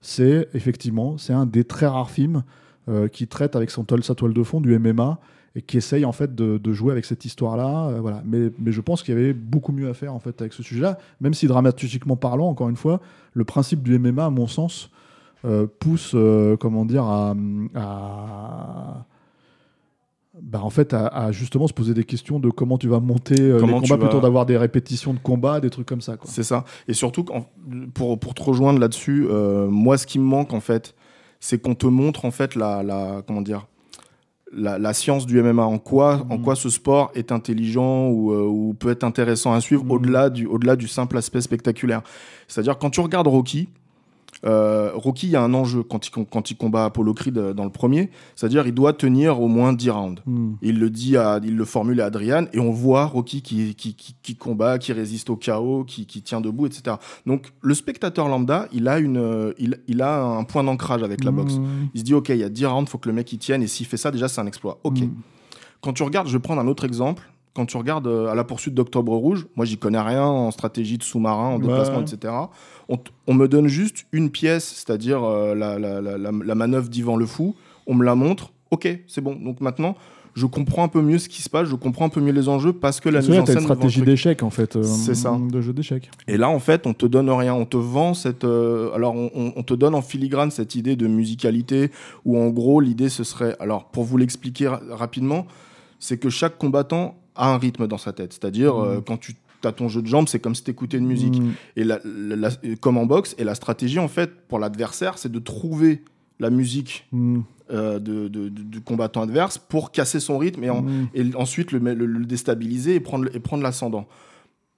c'est effectivement c'est un des très rares films euh, qui traite avec son toile, sa toile de fond du MMA et qui essaye en fait de, de jouer avec cette histoire là voilà mais, mais je pense qu'il y avait beaucoup mieux à faire en fait avec ce sujet là même si dramaturgiquement parlant encore une fois le principe du MMA à mon sens pousse comment dire à, à bah, en fait, à, à justement se poser des questions de comment tu vas monter euh, Comment les tu combats vas- plutôt d'avoir des répétitions de combats, des trucs comme ça. C'est ça. Et surtout, pour, pour te rejoindre là-dessus, euh, moi, ce qui me manque, en fait, c'est qu'on te montre, en fait, la, la comment dire, la, la science du MMA, en quoi, en Mhm. quoi ce sport est intelligent ou, euh, ou peut être intéressant à suivre Mhm. au-delà du, au-delà du simple aspect spectaculaire. C'est-à-dire, quand tu regardes Rocky, Rocky, il y a un enjeu quand il, quand il combat Apollo Creed euh, dans le premier, c'est-à-dire il doit tenir au moins 10 rounds. Hmm. Il le dit, à, il le formule à Adrian, et on voit Rocky qui, qui, qui, qui combat, qui résiste au chaos, qui, qui tient debout, etc. Donc le spectateur lambda, il a, une, euh, il, il a un point d'ancrage avec la boxe. Hmm. Il se dit, ok, il y a 10 rounds, faut que le mec y tienne, et s'il fait ça, déjà, c'est un exploit. Ok. Hmm. Quand tu regardes, je vais prendre un autre exemple. Quand tu regardes euh, à la poursuite d'Octobre Rouge, moi j'y connais rien en stratégie de sous-marin, en Ouais. déplacement, etc. On, me donne juste une pièce, c'est-à-dire euh, la, la, la, la- la manœuvre d'Ivan le Fou. On me la montre. Ok, c'est bon. Donc maintenant, je comprends un peu mieux ce qui se passe, je comprends un peu mieux les enjeux parce que la mise en scène. une stratégie d'échec en fait. euh, C'est ça. De jeu d'échecs. Et là, en fait, on te donne rien. On te vend cette. euh, alors, on, on- on te donne en filigrane cette idée de musicalité où, en gros, l'idée ce serait. Alors, pour vous l'expliquer ra- rapidement, c'est que chaque combattant a un rythme dans sa tête. C'est-à-dire, euh, quand tu as ton jeu de jambes, c'est comme si tu écoutais une musique. Hmm. Et la- la- la- comme en boxe, et la stratégie, en fait, pour l'adversaire, c'est de trouver la musique Hmm. euh, de- de- de- du combattant adverse pour casser son rythme et, en- et ensuite le, le- le déstabiliser et prendre, et prendre l'ascendant.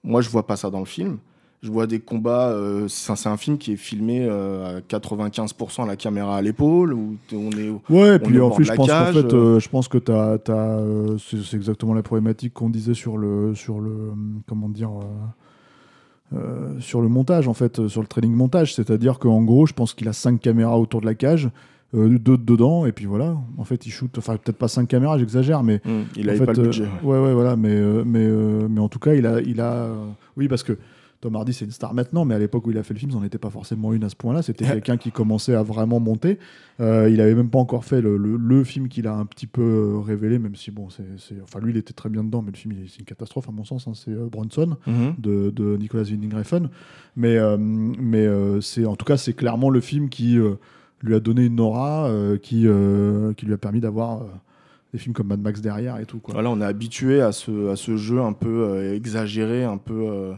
Moi, je vois pas ça dans le film. Je vois des combats. euh, c'est un- c'est film qui est filmé euh, à 95% à la caméra à l'épaule, où on est. Ouais, et On puis en de je pense cage, fait, euh. je pense que t'as, t'as, c'est, c'est exactement la problématique qu'on disait sur le, sur le, comment dire, sur le montage en fait, sur le training montage. C'est-à-dire qu'en gros, je pense qu'il a cinq caméras autour de la cage, euh, deux dedans, et puis voilà. En fait, il shoot, enfin peut-être pas cinq caméras, j'exagère, mais Hmm, il en avait fait, pas le budget. ouais, ouais, voilà, mais, euh, mais, euh, mais en tout cas, il a, il a, oui, parce que Tom Hardy, c'est une star maintenant, mais à l'époque où il a fait le film, c'en était pas forcément une à ce point-là. C'était quelqu'un qui commençait à vraiment monter. Euh, il avait même pas encore fait le, le- le film qu'il a un petit peu euh, révélé, même si bon, c'est, enfin lui, il était très bien dedans, mais le film, il est- c'est une catastrophe à mon sens. hein, c'est euh, Bronson Mhm. de, de Nicolas Winding Refn. Mais, euh, mais c'est, en tout cas, c'est clairement le film qui lui a donné une aura, euh, qui, euh, qui lui a permis d'avoir euh, des films comme Mad Max derrière et tout. Quoi. Voilà, on est habitué à ce, à ce jeu un peu exagéré, un peu,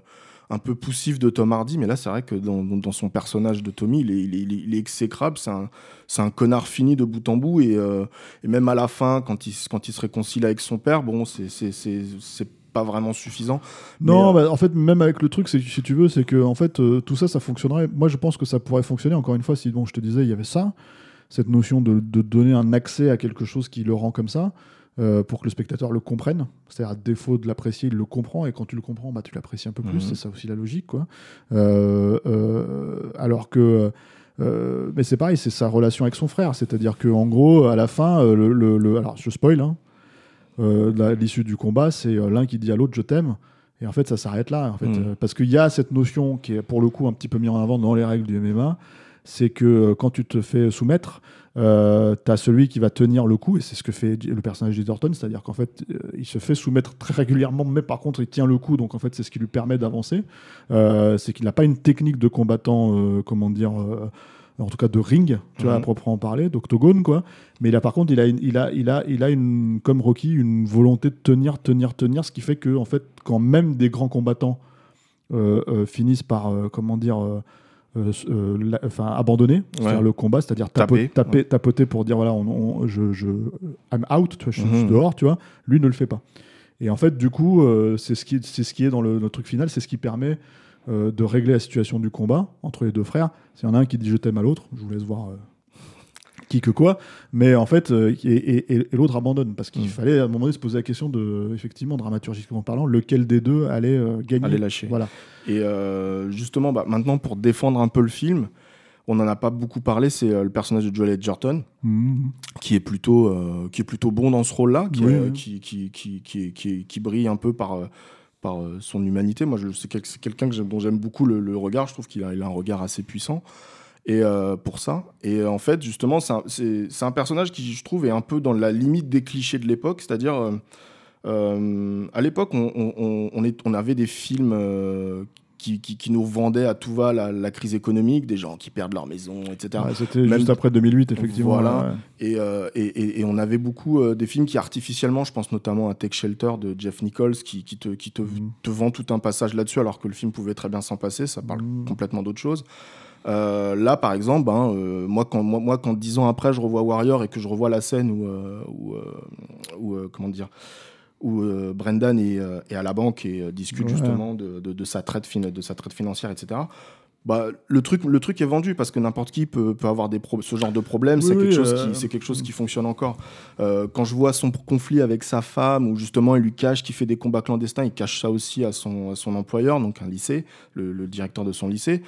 un peu poussif de Tom Hardy, mais là, c'est vrai que dans, son personnage de Tommy, il est, il est- il est- il est exécrable, c'est un, connard fini de bout en bout, et, euh, et même à la fin, quand il, s- quand il se réconcilie avec son père, bon, c'est- pas vraiment suffisant. Non, Mais, euh, bah, en fait, même avec le truc, si tu veux, c'est que en fait, euh, tout ça, ça fonctionnerait. Moi, je pense que ça pourrait fonctionner. Encore une fois, si bon, je te disais, il y avait ça, cette notion de, de donner un accès à quelque chose qui le rend comme ça, euh, pour que le spectateur le comprenne. C'est-à-dire, à défaut de l'apprécier, il le comprend, et quand tu le comprends, bah, tu l'apprécies un peu plus. Mhm. C'est ça aussi la logique, quoi. Euh, euh, alors que. mais c'est pareil, c'est sa relation avec son frère. C'est-à-dire que en gros, à la fin, le, le- le- alors je spoil, hein, l'issue du combat, c'est l'un qui dit à l'autre je t'aime, Et en fait, ça s'arrête là, en fait. Euh, parce qu'il y a cette notion qui est pour le coup un petit peu mise en avant dans les règles du MMA, c'est que euh, quand tu te fais soumettre, euh, tu as celui qui va tenir le coup, et c'est ce que fait le personnage d'Egerton, c'est-à-dire qu'en fait, euh, il se fait soumettre très régulièrement, mais par contre, il tient le coup, donc en fait, c'est ce qui lui permet d'avancer. Euh, c'est qu'il n'a pas une technique de combattant, comment dire, en tout cas de ring, tu vois, à Mhm. proprement parler, d'octogone, quoi. Mais a, par contre, il a, une, il a, il a, il a une, comme Rocky, une volonté de tenir, tenir, tenir, ce qui fait que, en fait, quand même des grands combattants finissent par, comment dire, euh, euh, la- enfin, abandonner Ouais. le combat, c'est-à-dire Taper, taper, ouais. tapoter pour dire voilà, on, on- je, je, I'm out, tu vois, je suis Mhm. dehors, tu vois. Lui ne le fait pas. Et en fait, du coup, euh, c'est ce qui, c'est ce qui est dans le, le truc final, c'est ce qui permet euh, de régler la situation du combat entre les deux frères. S'il y en a un qui dit je t'aime à l'autre, je vous laisse voir. Qui que quoi, mais en fait, euh, et, et- et- et l'autre abandonne parce qu'il Mm. fallait à un moment donné se poser la question de, effectivement, dramaturgiquement parlant, lequel des deux allait euh, gagner. Allez lâcher. Voilà. Et euh, justement, bah, maintenant, pour défendre un peu le film, on n'en a pas beaucoup parlé, c'est le personnage de Joel Edgerton, Mhm. qui est plutôt, qui est plutôt bon dans ce rôle-là, qui, Oui, qui, qui, qui, qui, brille un peu par, par son humanité. Moi, je c'est quel- c'est quelqu'un que dont j'aime beaucoup le, le regard. Je trouve qu'il a, il a un regard assez puissant. Et euh, pour ça. Et euh, en fait, justement, c'est un, personnage qui, je trouve, est un peu dans la limite des clichés de l'époque. C'est-à-dire, euh, euh, à l'époque, on, on- on- on est- on avait des films qui, qui- qui nous vendaient à tout va la, la crise économique, des gens qui perdent leur maison, etc. Ouais, C'était juste après 2008, effectivement. Voilà. ouais. Et, et, et- et on avait beaucoup des films qui artificiellement, je pense notamment à Tech Shelter de Jeff Nichols, qui, qui te, qui te, Mhm. te vend tout un passage là-dessus, alors que le film pouvait très bien s'en passer. Ça parle Mhm. complètement d'autre chose. Euh, là, par exemple, ben, euh, moi, quand, moi, moi, quand dix ans après, je revois Warrior et que je revois la scène où, euh, où, où, comment dire, où Brendan est, est à la banque et discute Ouais. justement de, de- de sa traite fin- de sa traite financière, etc. Bah, le truc, le truc est vendu parce que n'importe qui peut, peut avoir des ce genre de problème. Oui, c'est quelque chose euh, qui, c'est quelque chose qui fonctionne encore. Euh, quand je vois son conflit avec sa femme, où justement il lui cache qu'il fait des combats clandestins, il cache ça aussi à son, à son employeur, donc un lycée, le, le directeur de son lycée.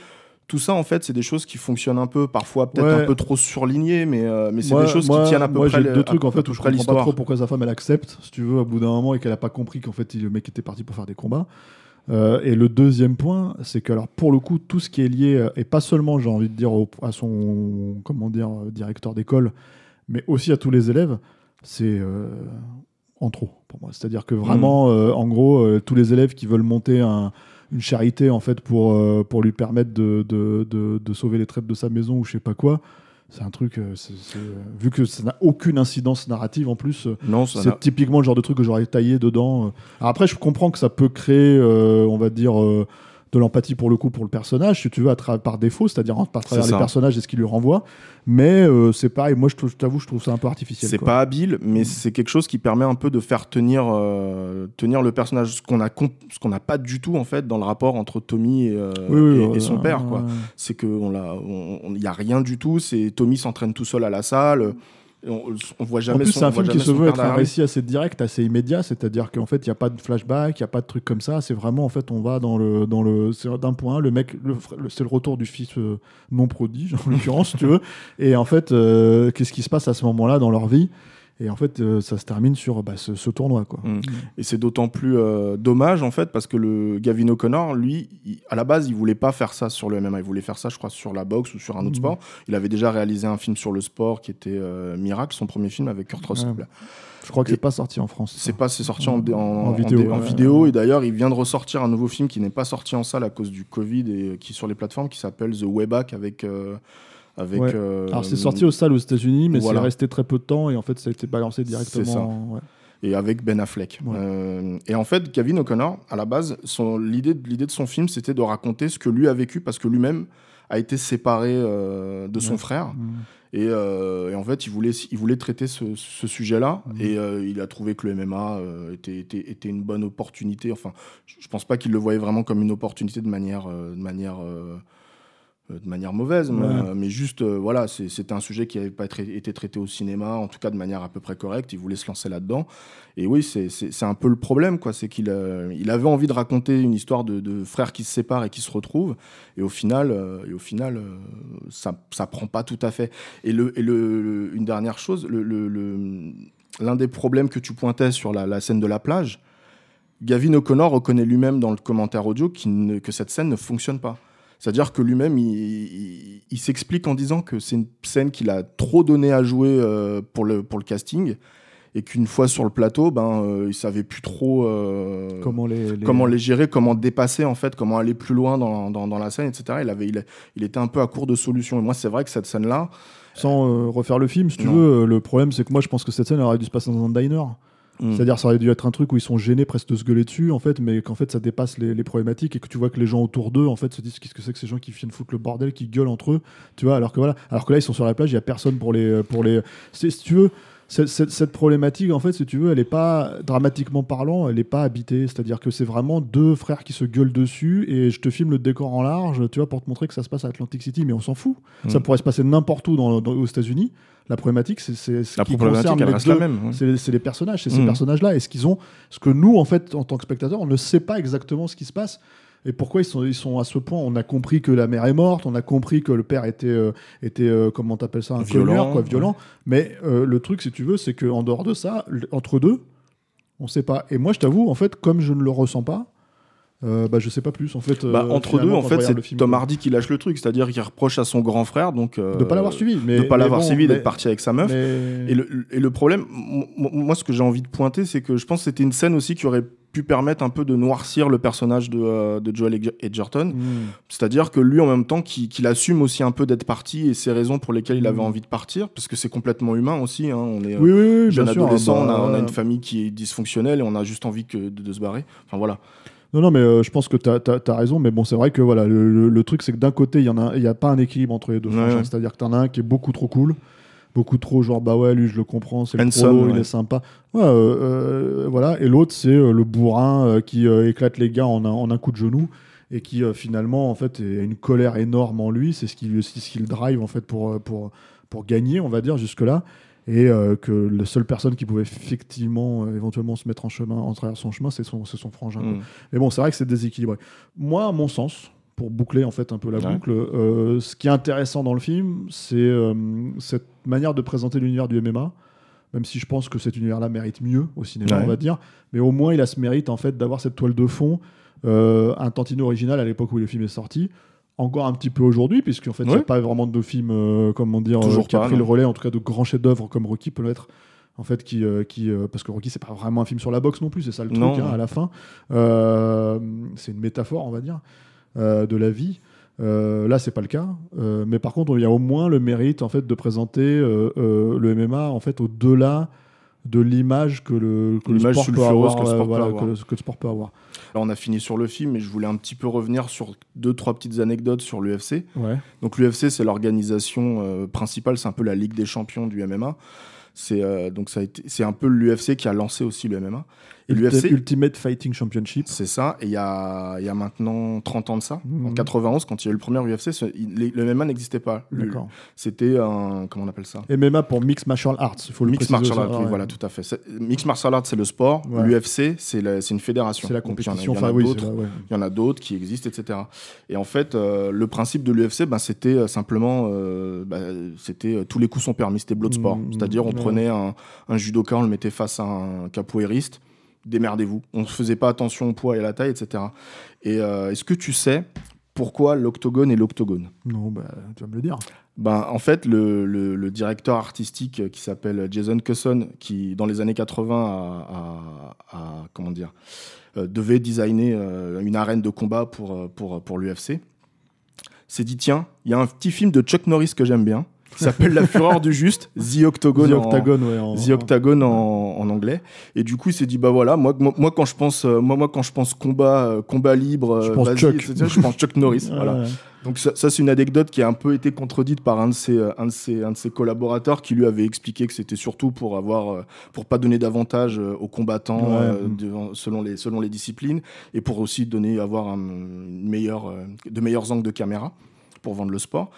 Tout ça, en fait, c'est des choses qui fonctionnent un peu, parfois peut-être Ouais. un peu trop surlignées, mais, euh, mais c'est des choses moi- qui tiennent à peu moi, près. j'ai deux trucs en fait où je comprends pas trop pourquoi sa femme elle accepte, si tu veux, au bout d'un moment et qu'elle a pas compris qu'en fait le mec était parti pour faire des combats. Euh, et le deuxième point, c'est que alors pour le coup, tout ce qui est lié euh, et pas seulement, j'ai envie de dire au- à son comment dire directeur d'école, mais aussi à tous les élèves, c'est euh, en trop pour moi. C'est-à-dire que vraiment, euh, en gros, tous les élèves qui veulent monter un- une charité en fait pour euh, pour lui permettre de, de, de- de sauver les traites de sa maison ou je sais pas quoi. C'est un truc, euh, euh, vu que ça n'a aucune incidence narrative en plus, c'est typiquement le genre de truc que j'aurais taillé dedans. Alors après, je comprends que ça peut créer, euh, on va dire, de l'empathie pour le coup pour le personnage, si tu veux, à par défaut, c'est-à-dire en- par travers les personnages et ce qu'il lui renvoie. Mais euh, c'est pareil, moi je t'avoue, je trouve ça un peu artificiel. C'est pas habile, mais c'est quelque chose qui permet un peu de faire tenir, euh, tenir le personnage, ce qu'on n'a pas du tout en fait dans le rapport entre Tommy et, euh, Oui, oui, et- ouais, et son père. quoi. C'est que on l'a, on- on- il y a rien du tout. C'est Tommy s'entraîne tout seul à la salle. On, on voit En plus, c'est un film qui se veut être un récit assez direct, assez immédiat, c'est-à-dire qu'en fait, il n'y a pas de flashback, il n'y a pas de truc comme ça. C'est vraiment, en fait, on va dans le, dans le, c'est d'un point, le mec, le fr- le- c'est le retour du fils euh, non prodige, en l'occurrence, si tu veux. Et en fait, euh, qu'est-ce qui se passe à ce moment-là dans leur vie? Et en fait, euh, ça se termine sur bah, ce, ce tournoi, quoi. Mm. Et c'est d'autant plus euh, dommage en fait parce que le Gavin O'Connor, lui, il- à la base, il voulait pas faire ça sur le MMA. Il voulait faire ça, je crois, sur la boxe ou sur un autre Mhm. sport. Il avait déjà réalisé un film sur le sport qui était euh, Miracle, son premier film avec Kurt Russell. Ouais. Je crois que c'est pas sorti en France. C'est pas, c'est sorti en, en- En en vidéo, dé- en ouais. vidéo, et d'ailleurs il vient de ressortir un nouveau film qui n'est pas sorti en salle à cause du Covid et qui est sur les plateformes qui s'appelle The Way Back avec euh, avec. Ouais. euh, Alors, c'est sorti aux salles aux États-Unis, mais voilà. c'est resté très peu de temps et en fait, ça a été balancé directement. ça. ouais. et avec Ben Affleck. Ouais. Euh, et en fait, Gavin O'Connor, à la base, l'idée, de son film, c'était de raconter ce que lui a vécu parce que lui-même a été séparé euh, de son frère. Mm. Et, euh, et en fait, il voulait, il voulait traiter ce, ce sujet-là. Mhm. Et euh, il a trouvé que le MMA euh, était, était, était une bonne opportunité. Enfin, je je pense pas qu'il le voyait vraiment comme une opportunité de manière, euh, de manière, euh, euh, de manière mauvaise, mais, Ouais. euh, mais juste, euh, voilà, c'est- c'était un sujet qui n'avait pas tra- été traité au cinéma, en tout cas de manière à peu près correcte. Il voulait se lancer là-dedans. Et oui, c'est- un peu le problème, quoi. C'est qu'il euh, il avait envie de raconter une histoire de, de frères qui se séparent et qui se retrouvent. Et au final, euh, et au final euh, ça, ça prend pas tout à fait. Et, le, et le, le- une dernière chose, le- le- le- l'un des problèmes que tu pointais sur la, la scène de la plage, Gavin O'Connor reconnaît lui-même dans le commentaire audio ne- que cette scène ne fonctionne pas. C'est-à-dire que lui-même, il, il- il s'explique en disant que c'est une scène qu'il a trop donné à jouer euh, pour, le, pour le casting et qu'une fois sur le plateau, ben, euh, il savait plus trop euh, Comment les, les- comment les gérer, comment dépasser en fait, comment aller plus loin dans, dans, dans la scène, etc. Il, avait, il, il était un peu à court de solutions. Et moi, c'est vrai que cette scène-là, Sans euh, refaire le film, si tu Non. veux, le problème c'est que moi je pense que cette scène aurait dû se passer dans un diner. Mm. C'est-à-dire, ça aurait dû être un truc où ils sont gênés presque de se gueuler dessus, en fait, mais qu'en fait, ça dépasse les, les problématiques et que tu vois que les gens autour d'eux, en fait, se disent qu'est-ce que c'est que ces gens qui viennent foutre le bordel, qui gueulent entre eux, tu vois, alors que voilà, alors que là, ils sont sur la plage, il y a personne pour les, pour les, si tu veux. Cette, cette- cette problématique, en fait, si tu veux, elle est pas dramatiquement parlant, elle est pas habitée. C'est-à-dire que c'est vraiment deux frères qui se gueulent dessus et je te filme le décor en large, tu vois, pour te montrer que ça se passe à Atlantic City, mais on s'en fout. Ça pourrait se passer n'importe où dans, dans- aux États-Unis. La problématique, c'est ce la qui problématique, concerne les deux- la même. ouais. c'est les personnages, c'est ces Mhm. personnages-là. Et ce qu'ils ont, ce que nous, en fait, en tant que spectateurs, on ne sait pas exactement ce qui se passe. Et pourquoi ils sont, ils sont à ce point? On a compris que la mère est morte, on a compris que le père était, euh, était euh, comment t'appelles ça, un Violent, quoi, ouais. violent. Mais euh, le truc, si tu veux, c'est qu'en dehors de ça, entre deux, on sait pas. Et moi, je t'avoue, en fait, comme je ne le ressens pas, bah, je sais pas plus. En fait, Bah, entre deux, en fait, c'est Tom. Hardy qui lâche le truc, c'est-à-dire qu'il reproche à son grand frère donc de pas l'avoir suivi, mais de pas l'avoir bon, suivi, d'être parti avec sa meuf. mais- Et le, et le problème, moi, ce que j'ai envie de pointer, c'est que je pense que c'était une scène aussi qui aurait pu permettre un peu de noircir le personnage de, euh, de Joel Edger- Edgerton. Hmm. C'est-à-dire que lui, en même temps, qu'il assume aussi un peu d'être parti et ses raisons pour lesquelles il avait Mm. envie de partir, parce que c'est complètement humain aussi. hein, on est euh, Oui, oui, oui, jeune sûr. adolescent, bah, on, a, on a euh, une famille qui est dysfonctionnelle et on a juste envie que de, de se barrer. Enfin voilà. Non, non, mais euh, je pense que tu as, raison. Mais bon, c'est vrai que voilà, le, le- le truc, c'est que d'un côté, il n'y a, y a pas un équilibre entre les deux ouais. C'est-à-dire que tu en as un qui est beaucoup trop cool, beaucoup trop genre, bah ouais, lui, je le comprends, c'est le prolo, il est sympa. Ouais, euh, euh, voilà. Et l'autre, c'est euh, le bourrin euh, qui euh, éclate les gars en un, en un coup de genou et qui euh, finalement, en fait, a une colère énorme en lui. C'est ce qui, lui- c'est ce qui le drive, en fait, pour, euh, pour, pour gagner, on va dire, jusque-là. Et euh, que la seule personne qui pouvait effectivement, euh, éventuellement, se mettre en chemin, en travers son chemin, c'est son, son frangin. Mm. Mais bon, c'est vrai que c'est déséquilibré. Moi, à mon sens, pour boucler en fait un peu la Ouais. boucle, euh, ce qui est intéressant dans le film, c'est euh, cette manière de présenter l'univers du MMA. Même si je pense que cet univers-là mérite mieux au cinéma, Ouais. on va dire. Mais au moins, il a ce mérite en fait d'avoir cette toile de fond, euh, un Tantino original à l'époque où le film est sorti. Encore un petit peu aujourd'hui, puisqu'en fait, il n'y a pas vraiment de film, comment dire, qui a pris le relais, en tout cas de grands chefs-d'œuvre comme Rocky peut l'être. En fait, qui, euh, qui euh, parce que Rocky, c'est pas vraiment un film sur la boxe non plus, c'est ça le truc Non. hein, à la fin. Euh, c'est une métaphore, on va dire, de la vie. Euh, là, c'est pas le cas. Euh, mais par contre, il y a au moins le mérite en fait de présenter euh, euh, le MMA en fait au-delà de l'image que le, que le sport peut avoir, que le euh, sport peut voilà, avoir. que le- que le sport peut avoir. Là, on a fini sur le film, mais je voulais un petit peu revenir sur deux, trois petites anecdotes sur l'UFC. Ouais. Donc l'UFC, c'est l'organisation euh, principale, c'est un peu la Ligue des champions du MMA. C'est euh, donc ça a été, c'est un peu l'UFC qui a lancé aussi le MMA. Et l'UFC, Ultimate Fighting Championship. c'est ça. Et il y a, il y a maintenant 30 ans de ça, en Mhm. 91, quand il y a eu le premier UFC, ce- il- les- le MMA n'existait pas. D'accord. C'était un comment on appelle ça? MMA pour Mixed Martial Arts. Il faut le Mixed martial arts, oui, Ouais. voilà, tout à fait. Mixed martial arts, c'est le sport. Ouais. L'UFC, c'est une fédération. C'est la Donc, il y en a- compétition. il y en a Enfin, d'autres. ouais. Il y en a d'autres qui existent, etc. Et en fait, euh, le principe de l'UFC, ben, c'était euh, simplement, euh, bah, c'était tous les coups sont permis, c'était blood sport. Mmh, C'est-à-dire, on. Prenait un, un judoka, on le mettait face à un capoeiriste, démerdez-vous. On ne faisait pas attention au poids et à la taille, etc. Et euh, est-ce que tu sais pourquoi l'octogone est l'octogone? Non, bah, tu vas me le dire. ben, en fait, le, le- le directeur artistique qui s'appelle Jason Cusson, qui dans les années 80 a, a- a- comment dire, euh, devait designer euh, une arène de combat pour, pour, pour l'UFC, s'est dit tiens, il y a un petit film de Chuck Norris que j'aime bien, qui s'appelle La Fureur du Juste, The Octogone. The en- Octagon, ouais. en- The Octagon en, en anglais. Et du coup, il s'est dit bah voilà, moi, moi, moi, quand je pense, euh, moi, moi quand je pense combat, euh, combat libre, Je euh, pense Chuck. etc., je pense Chuck Norris. Ouais, voilà. ouais. Donc ça, ça, c'est une anecdote qui a un peu été contredite par un de ses, un de ses, un de ses collaborateurs qui lui avait expliqué que c'était surtout pour avoir, pour pas donner d'avantage aux combattants Ouais. euh, selon les, selon les disciplines et pour aussi donner, avoir un, une meilleure, de meilleurs angles de caméra pour vendre le sport.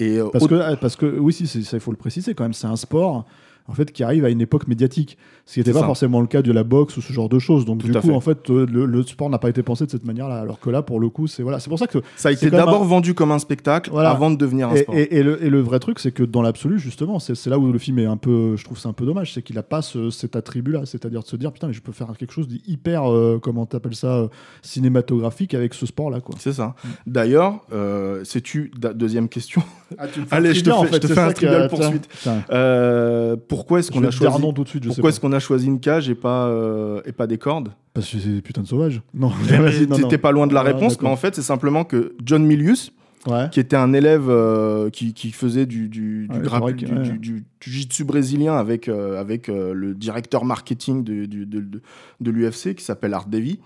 Et euh, Parce que, parce que oui, si, il faut le préciser quand même, c'est un sport en fait, qui arrive à une époque médiatique, ce qui n'était pas ça. forcément le cas de la boxe ou ce genre de choses. Donc Tout du coup, fait. en fait, euh, le, le sport n'a pas été pensé de cette manière-là, alors que là, pour le coup, c'est voilà, c'est pour ça que Ça a été d'abord un- vendu comme un spectacle Voilà. avant de devenir un et, sport. et- et le, et le vrai truc, c'est que dans l'absolu, justement, c'est là où le film est un peu, je trouve, c'est un peu dommage, c'est qu'il a pas ce- cet attribut-là, c'est-à-dire de se dire putain, mais je peux faire quelque chose d'hyper, euh, comment t'appelles ça, euh, cinématographique avec ce sport-là, quoi. C'est ça. D'ailleurs, euh, sais-tu, deuxième question, Ah, tu me fais un Allez, je te en fais- je te c'est fais un trivial poursuite. euh, pourquoi est-ce qu'on a choisi non tout de suite, je Pourquoi est-ce qu'on a choisi une cage et pas, euh, et pas des cordes? Parce que c'est des putains de sauvages. Non. T'étais pas loin de la Ah, réponse, mais en fait, c'est simplement que John Milius, Ouais. qui était un élève euh, qui, qui faisait du, du, du, Ouais, ouais. jiu-jitsu brésilien avec, euh, avec le directeur marketing de, de, de, de l'UFC qui s'appelle Art Davy.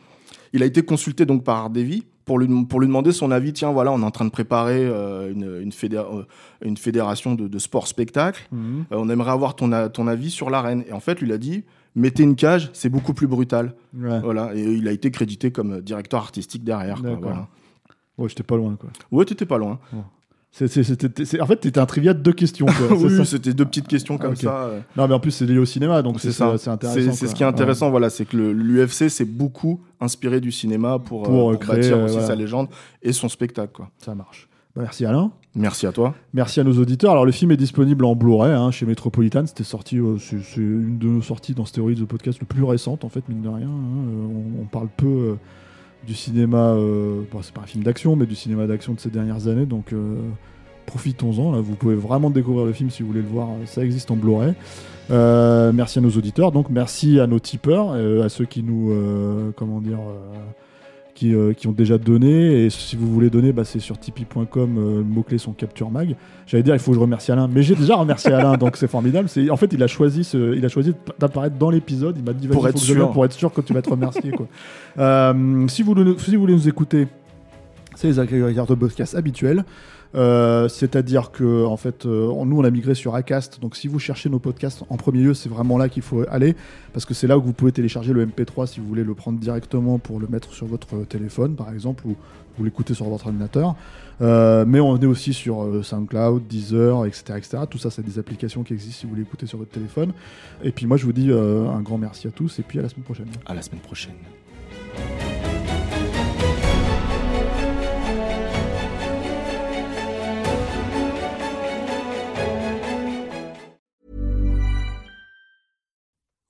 Il a été consulté donc par Art Davy pour lui, pour lui demander son avis. Tiens, voilà, on est en train de préparer euh, une, une, fédé- euh, une fédération de, de sport-spectacle. Mhm. Euh, on aimerait avoir ton, avis sur l'arène. Et en fait, lui, il a dit mettez une cage, c'est beaucoup plus brutal. Ouais. Voilà. Et il a été crédité comme directeur artistique derrière. quoi. Voilà. Ouais, j'étais pas loin, quoi. Ouais, t'étais pas loin. C'était- en fait, t'étais un trivia de deux questions, oui, c'était deux petites questions comme Ok. ça. euh. Non, mais en plus, c'est lié au cinéma, donc C'est ça. c'est intéressant. C'est ce qui est intéressant, voilà, c'est que le- l'UFC s'est beaucoup inspiré du cinéma pour, euh, Pour, euh, pour créer, bâtir euh, aussi sa légende et son spectacle. Quoi. Ça marche. Bah, merci Alain. Merci à toi. Merci à nos auditeurs. Alors, le film est disponible en Blu-ray hein, chez Metropolitan. C'était sorti, euh, c'est une de nos sorties dans Stéroïdes, le podcast le plus récente, en fait, mine de rien. hein. Euh, on, on parle peu euh, du cinéma, euh, c'est pas un film d'action, mais du cinéma d'action de ces dernières années. Donc, euh, profitons-en. Vous pouvez vraiment découvrir le film si vous voulez le voir. Ça existe en Blu-ray. Euh, merci à nos auditeurs. Donc, merci à nos tipeurs, euh, à ceux qui nous, euh, comment dire. Euh, qui, euh, qui ont déjà donné. Et si vous voulez donner, bah, c'est sur tipeee.com. euh, le mot-clé sont Capture Mag. J'allais dire, il faut que je remercie Alain. Mais j'ai déjà remercié Alain, donc c'est formidable. C'est, en fait, il a choisi, ce- il a choisi d'apparaître dans l'épisode. Il m'a dit, Pour être sûr. pour être sûr que tu vas être remercié. quoi. Euh, si, vous, si vous voulez nous écouter, c'est les agrégateurs de podcast habituels. Euh, C'est-à-dire que en fait, euh, nous on a migré sur Acast. Donc si vous cherchez nos podcasts en premier lieu, c'est vraiment là qu'il faut aller parce que c'est là où vous pouvez télécharger le MP3 si vous voulez le prendre directement pour le mettre sur votre téléphone, par exemple, ou vous l'écoutez sur votre ordinateur. Euh, mais on est aussi sur euh, SoundCloud, Deezer, etc., etc. Tout ça, c'est des applications qui existent si vous voulez écouter sur votre téléphone. Et puis moi, je vous dis euh, un grand merci à tous et puis à la semaine prochaine. À la semaine prochaine.